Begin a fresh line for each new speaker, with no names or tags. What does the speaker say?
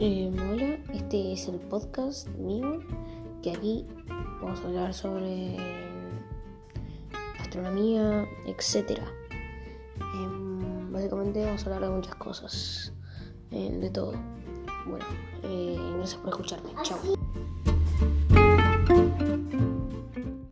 Eh, hola, este es el podcast mío, que aquí vamos a hablar sobre astronomía, etc. Em, básicamente vamos a hablar de muchas cosas, eh, de todo. Bueno, eh, gracias por escucharme. Chao.